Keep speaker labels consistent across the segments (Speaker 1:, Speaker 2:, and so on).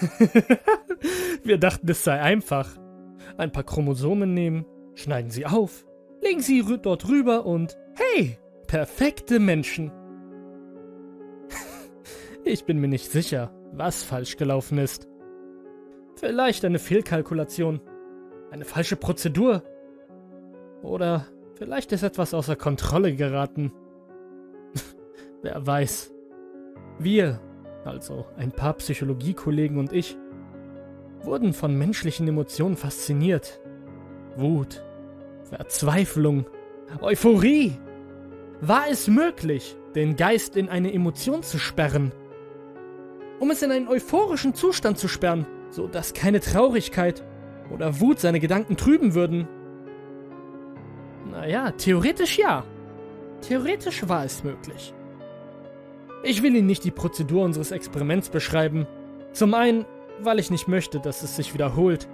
Speaker 1: Wir dachten, es sei einfach. Ein paar Chromosomen nehmen, schneiden sie auf, legen sie dort rüber und hey, perfekte Menschen. Ich bin mir nicht sicher, was falsch gelaufen ist. Vielleicht eine Fehlkalkulation, eine falsche Prozedur oder vielleicht ist etwas außer Kontrolle geraten. Wer weiß. Wir, also ein paar Psychologiekollegen und ich, wurden von menschlichen Emotionen fasziniert. Wut, Verzweiflung, Euphorie. War es möglich, den Geist in eine Emotion zu sperren? Um es in einen euphorischen Zustand zu sperren, so dass keine Traurigkeit oder Wut seine Gedanken trüben würden? Naja, theoretisch ja. Theoretisch war es möglich. Ich will Ihnen nicht die Prozedur unseres Experiments beschreiben. Zum einen, weil ich nicht möchte, dass es sich wiederholt.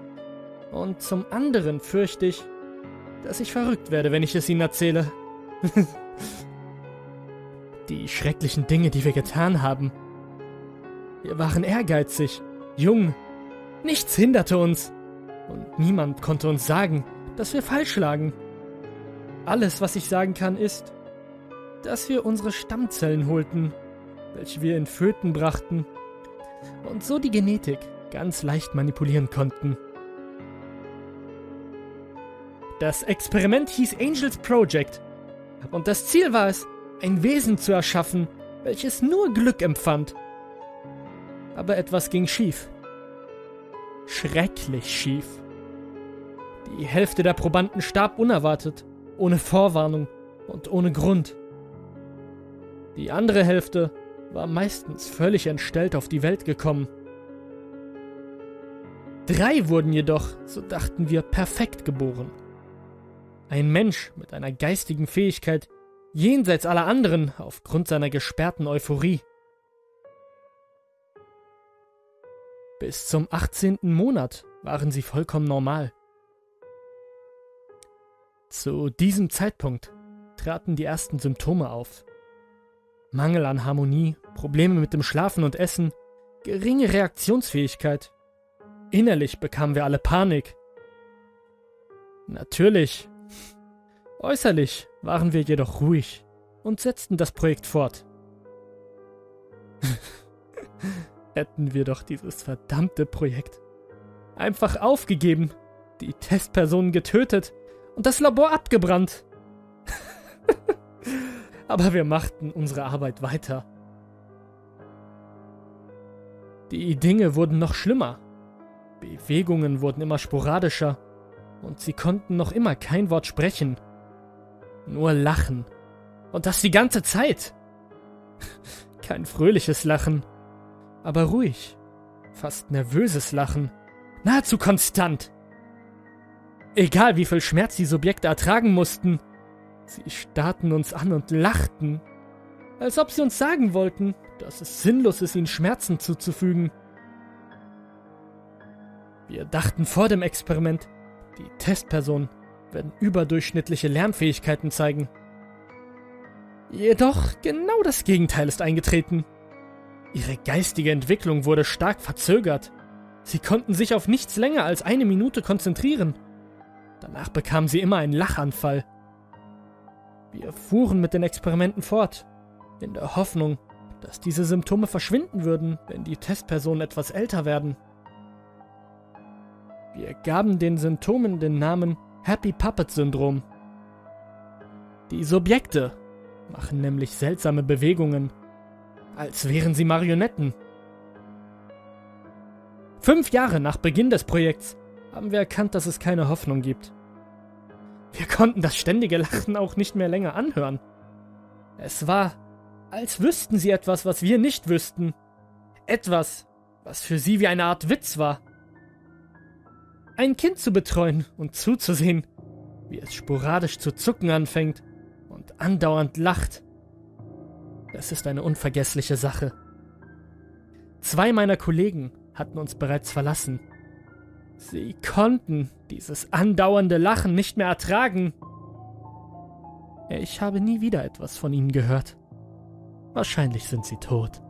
Speaker 1: Und zum anderen fürchte ich, dass ich verrückt werde, wenn ich es Ihnen erzähle. die schrecklichen Dinge, die wir getan haben. Wir waren ehrgeizig, jung. Nichts hinderte uns. Und niemand konnte uns sagen, dass wir falsch lagen. Alles, was ich sagen kann, ist, dass wir unsere Stammzellen holten, welche wir in Föten brachten und so die Genetik ganz leicht manipulieren konnten. Das Experiment hieß Angels Project und das Ziel war es, ein Wesen zu erschaffen, welches nur Glück empfand. Aber etwas ging schief. Schrecklich schief. Die Hälfte der Probanden starb unerwartet, ohne Vorwarnung und ohne Grund. Die andere Hälfte war meistens völlig entstellt auf die Welt gekommen. Drei wurden jedoch, so dachten wir, perfekt geboren. Ein Mensch mit einer geistigen Fähigkeit jenseits aller anderen aufgrund seiner gesperrten Euphorie. Bis zum 18. Monat waren sie vollkommen normal. Zu diesem Zeitpunkt traten die ersten Symptome auf. Mangel an Harmonie, Probleme mit dem Schlafen und Essen, geringe Reaktionsfähigkeit. Innerlich bekamen wir alle Panik. Natürlich. Äußerlich waren wir jedoch ruhig und setzten das Projekt fort. Hätten wir doch dieses verdammte Projekt einfach aufgegeben, die Testpersonen getötet und das Labor abgebrannt. Aber wir machten unsere Arbeit weiter. Die Dinge wurden noch schlimmer. Bewegungen wurden immer sporadischer und sie konnten noch immer kein Wort sprechen. Nur lachen. Und das die ganze Zeit. Kein fröhliches Lachen, aber ruhig, fast nervöses Lachen, nahezu konstant. Egal wie viel Schmerz die Subjekte ertragen mussten, sie starrten uns an und lachten, als ob sie uns sagen wollten, dass es sinnlos ist, ihnen Schmerzen zuzufügen. Wir dachten vor dem Experiment, die Testpersonen werden überdurchschnittliche Lernfähigkeiten zeigen. Jedoch genau das Gegenteil ist eingetreten. Ihre geistige Entwicklung wurde stark verzögert. Sie konnten sich auf nichts länger als eine Minute konzentrieren. Danach bekamen sie immer einen Lachanfall. Wir fuhren mit den Experimenten fort, in der Hoffnung, dass diese Symptome verschwinden würden, wenn die Testpersonen etwas älter werden. Wir gaben den Symptomen den Namen Happy Puppet Syndrom. Die Subjekte machen nämlich seltsame Bewegungen, als wären sie Marionetten. Fünf Jahre nach Beginn des Projekts haben wir erkannt, dass es keine Hoffnung gibt. Wir konnten das ständige Lachen auch nicht mehr länger anhören. Es war, als wüssten sie etwas, was wir nicht wüssten. Etwas, was für sie wie eine Art Witz war. Ein Kind zu betreuen und zuzusehen, wie es sporadisch zu zucken anfängt und andauernd lacht. Das ist eine unvergessliche Sache. Zwei meiner Kollegen hatten uns bereits verlassen. Sie konnten dieses andauernde Lachen nicht mehr ertragen. Ich habe nie wieder etwas von ihnen gehört. Wahrscheinlich sind sie tot.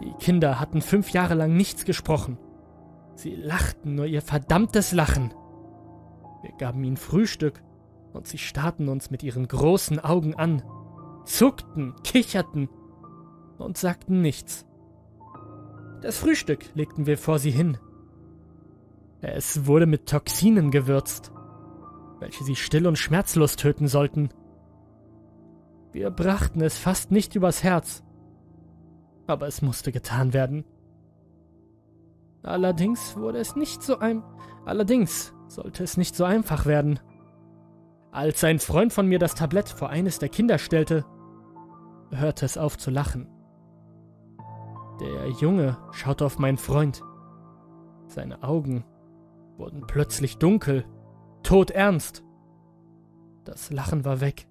Speaker 1: Die Kinder hatten fünf Jahre lang nichts gesprochen. Sie lachten nur ihr verdammtes Lachen. Wir gaben ihnen Frühstück und sie starrten uns mit ihren großen Augen an, zuckten, kicherten und sagten nichts. Das Frühstück legten wir vor sie hin. Es wurde mit Toxinen gewürzt, welche sie still und schmerzlos töten sollten. Wir brachten es fast nicht übers Herz, aber es musste getan werden. Allerdings wurde es nicht so ein. Allerdings sollte es nicht so einfach werden. Als ein Freund von mir das Tablett vor eines der Kinder stellte, hörte es auf zu lachen. Der Junge schaute auf meinen Freund. Seine Augen wurden plötzlich dunkel, todernst. Das Lachen war weg.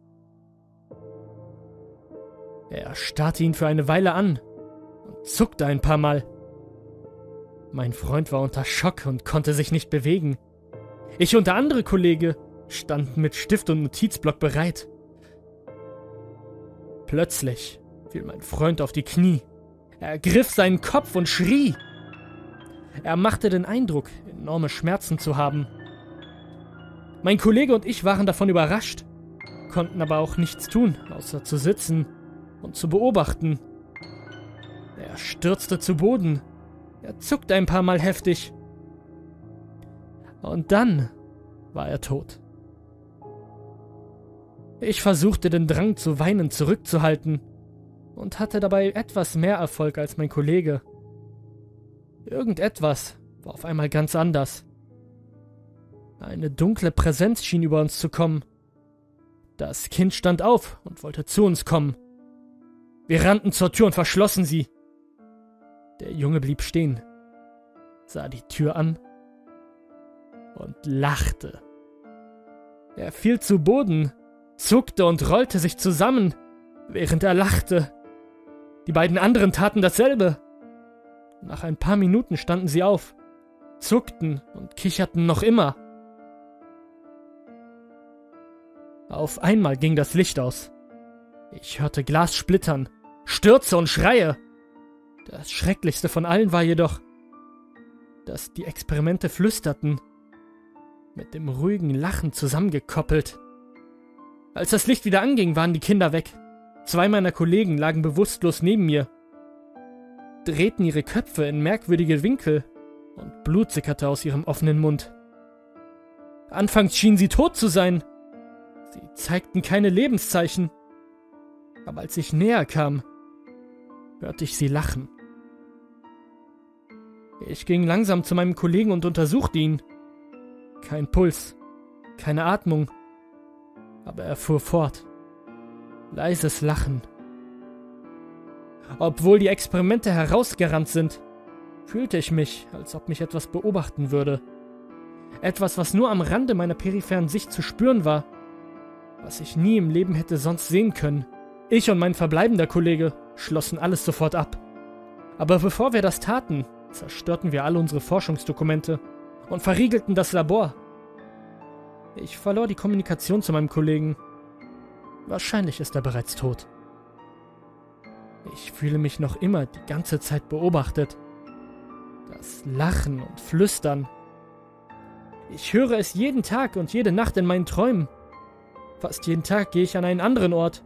Speaker 1: Er starrte ihn für eine Weile an und zuckte ein paar Mal. Mein Freund war unter Schock und konnte sich nicht bewegen. Ich und der andere Kollege standen mit Stift und Notizblock bereit. Plötzlich fiel mein Freund auf die Knie. Er ergriff seinen Kopf und schrie. Er machte den Eindruck, enorme Schmerzen zu haben. Mein Kollege und ich waren davon überrascht, konnten aber auch nichts tun, außer zu sitzen und zu beobachten. Er stürzte zu Boden. Er zuckte ein paar Mal heftig. Und dann war er tot. Ich versuchte den Drang zu weinen zurückzuhalten und hatte dabei etwas mehr Erfolg als mein Kollege. Irgendetwas war auf einmal ganz anders. Eine dunkle Präsenz schien über uns zu kommen. Das Kind stand auf und wollte zu uns kommen. Wir rannten zur Tür und verschlossen sie. Der Junge blieb stehen, sah die Tür an und lachte. Er fiel zu Boden, zuckte und rollte sich zusammen, während er lachte. Die beiden anderen taten dasselbe. Nach ein paar Minuten standen sie auf, zuckten und kicherten noch immer. Auf einmal ging das Licht aus. Ich hörte Glas splittern, Stürze und Schreie. Das Schrecklichste von allen war jedoch, dass die Experimente flüsterten, mit dem ruhigen Lachen zusammengekoppelt. Als das Licht wieder anging, waren die Kinder weg. Zwei meiner Kollegen lagen bewusstlos neben mir, drehten ihre Köpfe in merkwürdige Winkel und Blut sickerte aus ihrem offenen Mund. Anfangs schienen sie tot zu sein. Sie zeigten keine Lebenszeichen. Aber als ich näher kam, hörte ich sie lachen. Ich ging langsam zu meinem Kollegen und untersuchte ihn. Kein Puls, keine Atmung, aber er fuhr fort. Leises Lachen. Obwohl die Experimente herausgerannt sind, fühlte ich mich, als ob mich etwas beobachten würde. Etwas, was nur am Rande meiner peripheren Sicht zu spüren war, was ich nie im Leben hätte sonst sehen können. Ich und mein verbleibender Kollege schlossen alles sofort ab. Aber bevor wir das taten, zerstörten wir alle unsere Forschungsdokumente und verriegelten das Labor. Ich verlor die Kommunikation zu meinem Kollegen. Wahrscheinlich ist er bereits tot. Ich fühle mich noch immer die ganze Zeit beobachtet. Das Lachen und Flüstern. Ich höre es jeden Tag und jede Nacht in meinen Träumen. Fast jeden Tag gehe ich an einen anderen Ort.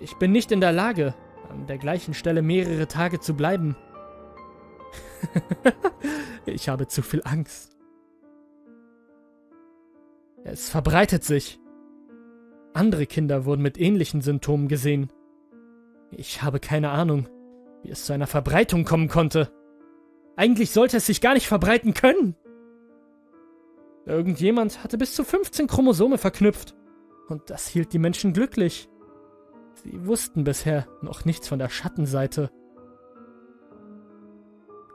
Speaker 1: Ich bin nicht in der Lage, an der gleichen Stelle mehrere Tage zu bleiben. ich habe zu viel Angst. Es verbreitet sich. Andere Kinder wurden mit ähnlichen Symptomen gesehen. Ich habe keine Ahnung, wie es zu einer Verbreitung kommen konnte. Eigentlich sollte es sich gar nicht verbreiten können. Irgendjemand hatte bis zu 15 Chromosome verknüpft. Und das hielt die Menschen glücklich. Sie wussten bisher noch nichts von der Schattenseite.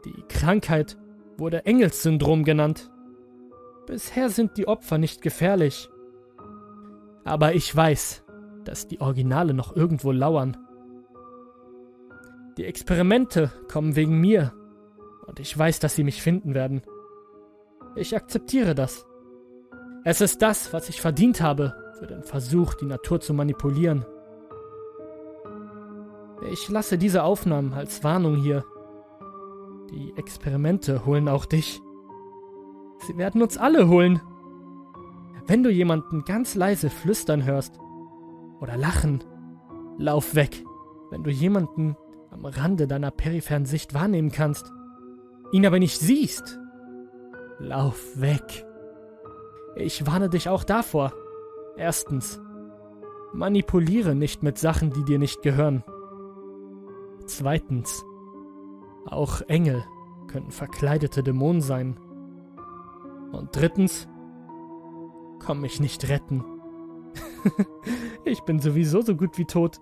Speaker 1: Die Krankheit wurde Engelssyndrom genannt. Bisher sind die Opfer nicht gefährlich. Aber ich weiß, dass die Originale noch irgendwo lauern. Die Experimente kommen wegen mir. Und ich weiß, dass sie mich finden werden. Ich akzeptiere das. Es ist das, was ich verdient habe für den Versuch, die Natur zu manipulieren. Ich lasse diese Aufnahmen als Warnung hier, Die Experimente holen auch dich. Sie werden uns alle holen. Wenn du jemanden ganz leise flüstern hörst oder lachen, lauf weg. Wenn du jemanden am Rande deiner peripheren Sicht wahrnehmen kannst, ihn aber nicht siehst, lauf weg. Ich warne dich auch davor. Erstens, manipuliere nicht mit Sachen, die dir nicht gehören. Zweitens, auch Engel könnten verkleidete Dämonen sein. Und drittens, komm mich nicht retten. ich bin sowieso so gut wie tot.